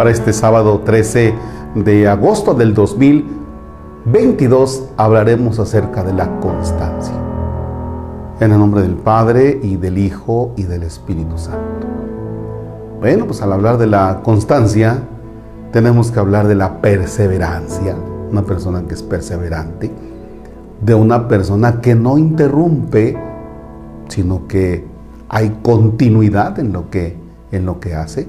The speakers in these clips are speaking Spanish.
Para este sábado 13 de agosto del 2022 hablaremos acerca de la constancia. En el nombre del Padre y del Hijo y del Espíritu Santo. Bueno, pues al hablar de la constancia, tenemos que hablar de la perseverancia. Una persona que es perseverante. De una persona que no interrumpe, sino que hay continuidad en lo que, en lo que hace.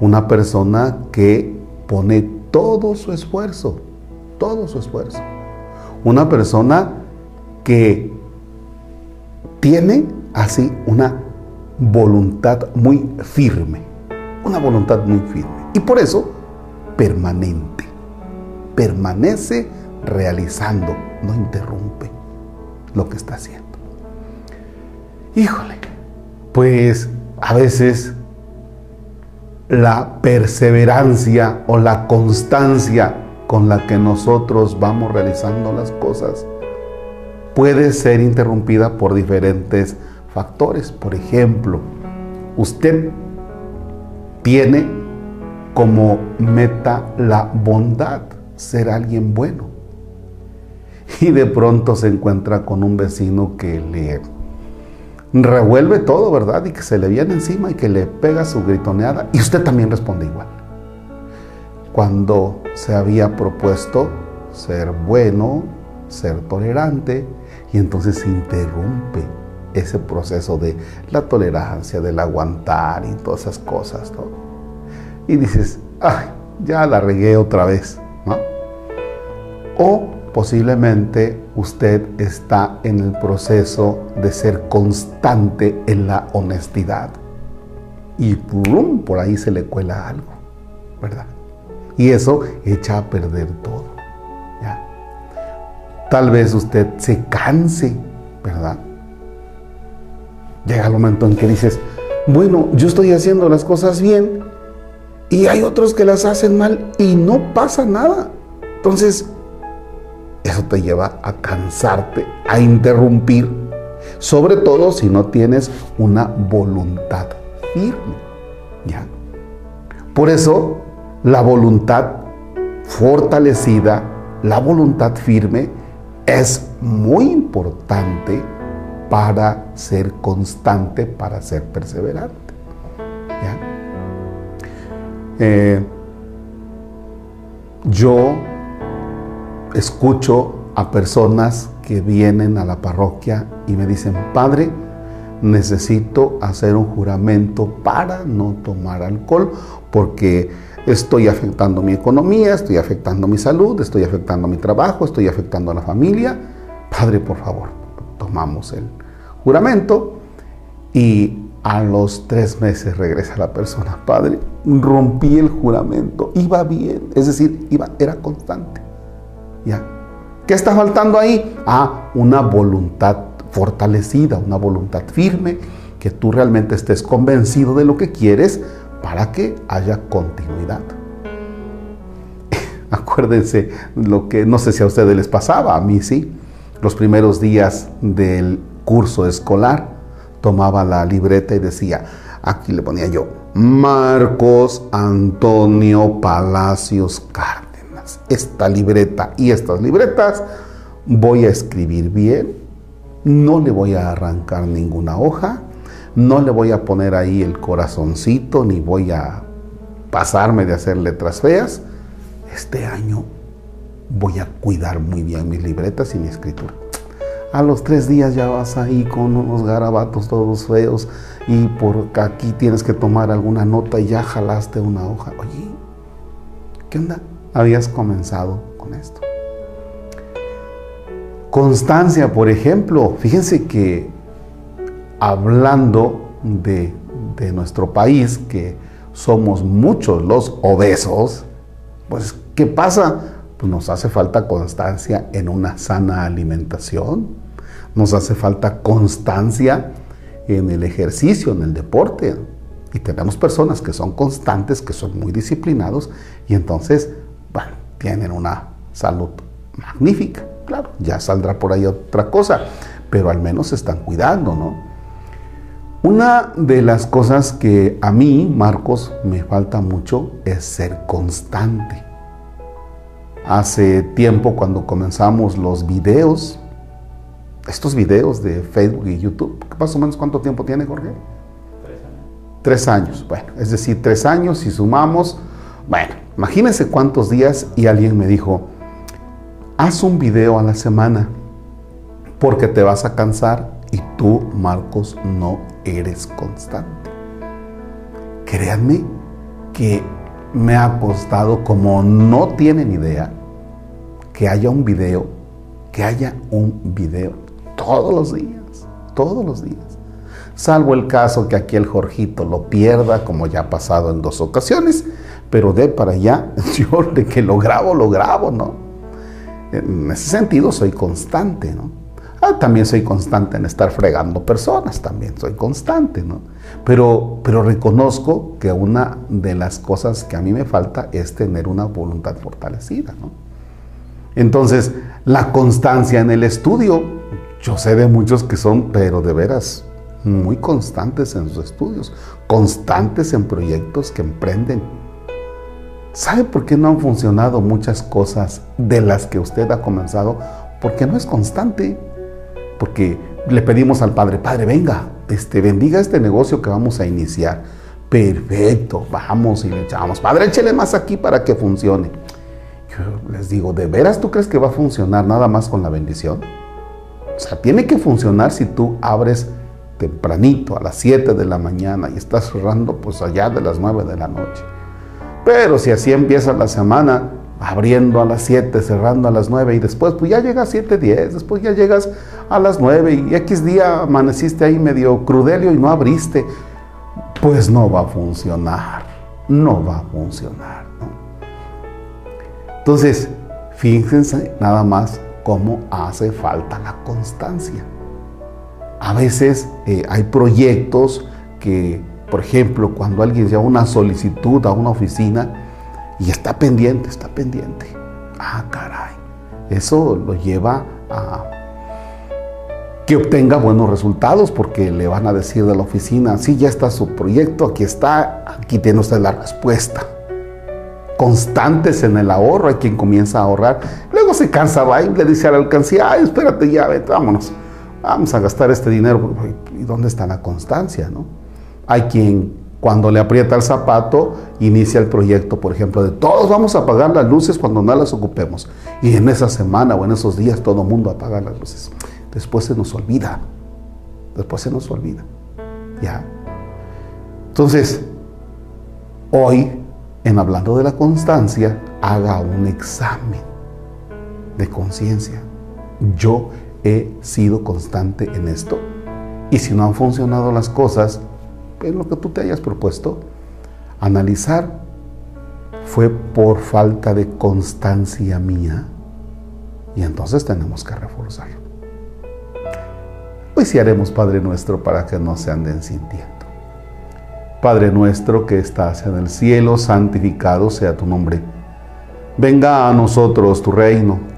Una persona que pone todo su esfuerzo, todo su esfuerzo. Una persona que tiene así una voluntad muy firme, una voluntad muy firme. Y por eso, permanente. Permanece realizando, no interrumpe lo que está haciendo. Híjole, pues a veces la perseverancia o la constancia con la que nosotros vamos realizando las cosas puede ser interrumpida por diferentes factores. Por ejemplo, usted tiene como meta la bondad, ser alguien bueno. Y de pronto se encuentra con un vecino que le revuelve todo, ¿verdad? Y que se le viene encima y que le pega su gritoneada y usted también responde igual. Cuando se había propuesto ser bueno, ser tolerante, y entonces se interrumpe ese proceso de la tolerancia, del aguantar y todas esas cosas, ¿no? Y dices, ay, ya la regué otra vez, ¿no? O posiblemente usted está en el proceso de ser constante en la honestidad. Y por ahí se le cuela algo, ¿verdad? Y eso echa a perder todo. Tal vez usted se canse, ¿verdad? Llega el momento en que dices, bueno, yo estoy haciendo las cosas bien y hay otros que las hacen mal y no pasa nada. Entonces, eso te lleva a cansarte, a interrumpir, sobre todo si no tienes una voluntad firme. ¿ya? Por eso, la voluntad fortalecida, la voluntad firme, es muy importante para ser constante, para ser perseverante. ¿ya? Eh, yo escucho a personas que vienen a la parroquia y me dicen, Padre, necesito hacer un juramento para no tomar alcohol porque estoy afectando mi economía, estoy afectando mi salud, estoy afectando mi trabajo, estoy afectando a la familia. Padre, por favor, tomamos el juramento y a los tres meses regresa la persona, Padre, rompí el juramento, iba bien, es decir, iba, era constante. ¿Ya? ¿Qué está faltando ahí? Ah, una voluntad fortalecida, una voluntad firme, que tú realmente estés convencido de lo que quieres para que haya continuidad. Acuérdense lo que no sé si a ustedes les pasaba, a mí sí. Los primeros días del curso escolar tomaba la libreta y decía, aquí le ponía yo, Marcos Antonio Palacios Cárdenas esta libreta y estas libretas, voy a escribir bien, no le voy a arrancar ninguna hoja, no le voy a poner ahí el corazoncito, ni voy a pasarme de hacer letras feas. Este año voy a cuidar muy bien mis libretas y mi escritura. A los tres días ya vas ahí con unos garabatos todos feos y por aquí tienes que tomar alguna nota y ya jalaste una hoja. Oye, ¿qué onda? habías comenzado con esto. Constancia, por ejemplo, fíjense que hablando de, nuestro país, que somos muchos los obesos, pues ¿qué pasa? Pues nos hace falta constancia en una sana alimentación, nos hace falta constancia en el ejercicio, en el deporte. Y tenemos personas que son constantes, que son muy disciplinados, y entonces bueno, tienen una salud magnífica. Claro, ya saldrá por ahí otra cosa, pero al menos se están cuidando, ¿no? Una de las cosas que a mí, Marcos, me falta mucho es ser constante. Hace tiempo cuando comenzamos los videos, estos videos de Facebook y YouTube, más o menos cuánto tiempo tiene Jorge? Tres años. Bueno, es decir, tres años si sumamos, bueno, imagínense cuántos días y alguien me dijo, haz un video a la semana porque te vas a cansar y tú, Marcos, no eres constante. Créanme que me ha costado como no tienen idea que haya un video, que haya un video todos los días, todos los días. Salvo el caso que aquí el Jorgito lo pierda, como ya ha pasado en dos ocasiones, pero de para allá, yo de que lo grabo, lo grabo, ¿no? En ese sentido soy constante, ¿no? Ah, también soy constante en estar fregando personas, también soy constante, ¿no? Pero, pero reconozco que una de las cosas que a mí me falta es tener una voluntad fortalecida, ¿no? Entonces, la constancia en el estudio, yo sé de muchos que son, pero de veras, muy constantes en sus estudios, constantes en proyectos que emprenden. ¿Sabe por qué no han funcionado muchas cosas de las que usted ha comenzado? Porque no es constante porque le pedimos al Padre, Padre, venga, este, bendiga este negocio que vamos a iniciar. Perfecto, vamos y le echamos, Padre, échele más aquí para que funcione. Yo les digo, ¿de veras tú crees que va a funcionar nada más con la bendición? O sea, tiene que funcionar si tú abres tempranito a las 7 de la mañana y estás cerrando pues allá de las 9 de la noche. Pero si así empieza la semana, abriendo a las 7, cerrando a las 9 y después pues ya llegas a 7, 10, después ya llegas a las 9 y X día amaneciste ahí medio crudelio y no abriste, pues no va a funcionar, no va a funcionar. Entonces, fíjense nada más cómo hace falta la constancia. A veces eh, hay proyectos que, por ejemplo, cuando alguien lleva una solicitud a una oficina, y está pendiente, está pendiente. Ah, caray. Eso lo lleva a que obtenga buenos resultados porque le van a decir de la oficina, sí, ya está su proyecto, aquí está, aquí tiene usted la respuesta. Constantes en el ahorro, hay quien comienza a ahorrar, luego se cansa, va y le dice a la alcancía, ay, espérate ya, vete, vámonos, vamos a gastar este dinero. ¿Y dónde está la constancia? No? Hay quien cuando le aprieta el zapato, inicia el proyecto, por ejemplo, de todos vamos a apagar las luces cuando no las ocupemos. Y en esa semana o en esos días todo el mundo apaga las luces. Después se nos olvida. Después se nos olvida. ¿Ya? Entonces, hoy, en hablando de la constancia, haga un examen de conciencia. Yo he sido constante en esto. Y si no han funcionado las cosas, en lo que tú te hayas propuesto, analizar, fue por falta de constancia mía y entonces tenemos que reforzar. Hoy sí haremos Padre nuestro para que no se anden sintiendo. Padre nuestro que estás en el cielo, santificado sea tu nombre. Venga a nosotros tu reino,